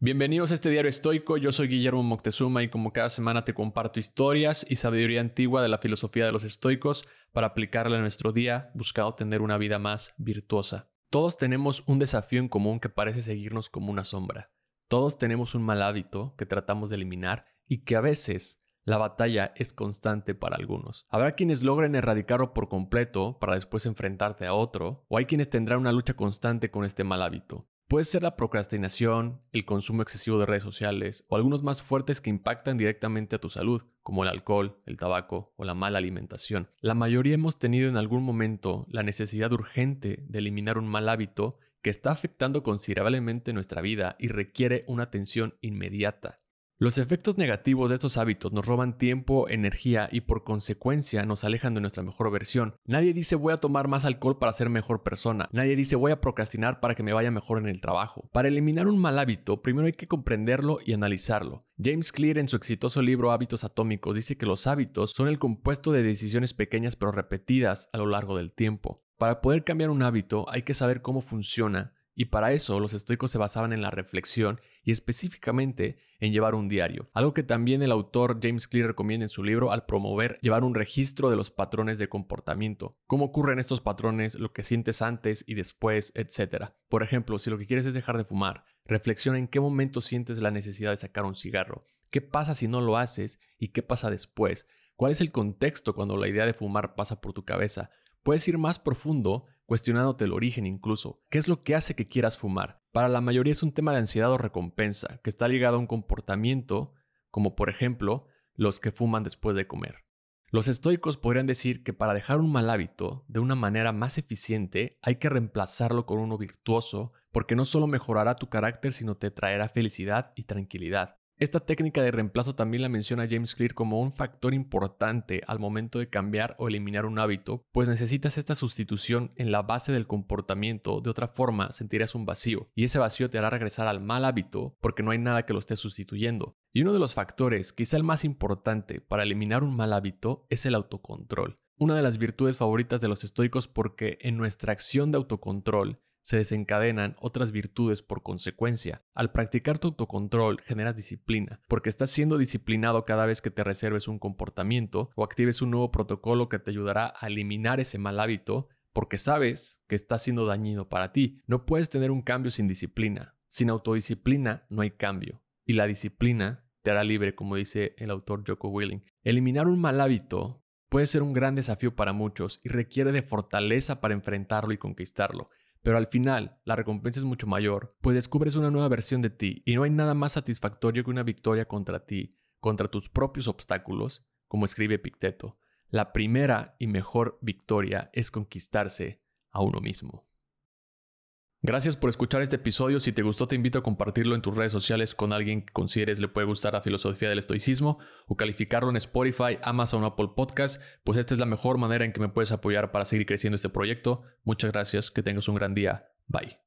Bienvenidos a este diario estoico, yo soy Guillermo Moctezuma y como cada semana te comparto historias y sabiduría antigua de la filosofía de los estoicos para aplicarla a nuestro día buscando tener una vida más virtuosa. Todos tenemos un desafío en común que parece seguirnos como una sombra. Todos tenemos un mal hábito que tratamos de eliminar y que a veces la batalla es constante para algunos. Habrá quienes logren erradicarlo por completo para después enfrentarte a otro, o hay quienes tendrán una lucha constante con este mal hábito. Puede ser la procrastinación, el consumo excesivo de redes sociales o algunos más fuertes que impactan directamente a tu salud, como el alcohol, el tabaco o la mala alimentación. La mayoría hemos tenido en algún momento la necesidad urgente de eliminar un mal hábito que está afectando considerablemente nuestra vida y requiere una atención inmediata. Los efectos negativos de estos hábitos nos roban tiempo, energía y por consecuencia nos alejan de nuestra mejor versión. Nadie dice voy a tomar más alcohol para ser mejor persona. Nadie dice voy a procrastinar para que me vaya mejor en el trabajo. Para eliminar un mal hábito, primero hay que comprenderlo y analizarlo. James Clear en su exitoso libro Hábitos Atómicos dice que los hábitos son el compuesto de decisiones pequeñas pero repetidas a lo largo del tiempo. Para poder cambiar un hábito hay que saber cómo funciona y para eso los estoicos se basaban en la reflexión y específicamente en llevar un diario, algo que también el autor James Clear recomienda en su libro al promover llevar un registro de los patrones de comportamiento, cómo ocurren estos patrones, lo que sientes antes y después, etc. Por ejemplo, si lo que quieres es dejar de fumar, reflexiona en qué momento sientes la necesidad de sacar un cigarro, qué pasa si no lo haces y qué pasa después, cuál es el contexto cuando la idea de fumar pasa por tu cabeza, Puedes ir más profundo, cuestionándote el origen incluso. ¿Qué es lo que hace que quieras fumar? Para la mayoría es un tema de ansiedad o recompensa, que está ligado a un comportamiento, como por ejemplo los que fuman después de comer. Los estoicos podrían decir que para dejar un mal hábito de una manera más eficiente hay que reemplazarlo con uno virtuoso, porque no solo mejorará tu carácter, sino te traerá felicidad y tranquilidad. Esta técnica de reemplazo también la menciona James Clear como un factor importante al momento de cambiar o eliminar un hábito, pues necesitas esta sustitución en la base del comportamiento, de otra forma sentirás un vacío, y ese vacío te hará regresar al mal hábito porque no hay nada que lo esté sustituyendo. Y uno de los factores, quizá el más importante para eliminar un mal hábito, es el autocontrol. Una de las virtudes favoritas de los estoicos porque en nuestra acción de autocontrol se desencadenan otras virtudes por consecuencia. Al practicar tu autocontrol generas disciplina, porque estás siendo disciplinado cada vez que te reserves un comportamiento o actives un nuevo protocolo que te ayudará a eliminar ese mal hábito, porque sabes que está siendo dañino para ti. No puedes tener un cambio sin disciplina. Sin autodisciplina no hay cambio. Y la disciplina te hará libre, como dice el autor Joko Willing. Eliminar un mal hábito puede ser un gran desafío para muchos y requiere de fortaleza para enfrentarlo y conquistarlo. Pero al final, la recompensa es mucho mayor, pues descubres una nueva versión de ti y no hay nada más satisfactorio que una victoria contra ti, contra tus propios obstáculos, como escribe Picteto. La primera y mejor victoria es conquistarse a uno mismo. Gracias por escuchar este episodio. Si te gustó, te invito a compartirlo en tus redes sociales con alguien que consideres le puede gustar la filosofía del estoicismo o calificarlo en Spotify, Amazon Apple Podcast, pues esta es la mejor manera en que me puedes apoyar para seguir creciendo este proyecto. Muchas gracias, que tengas un gran día. Bye.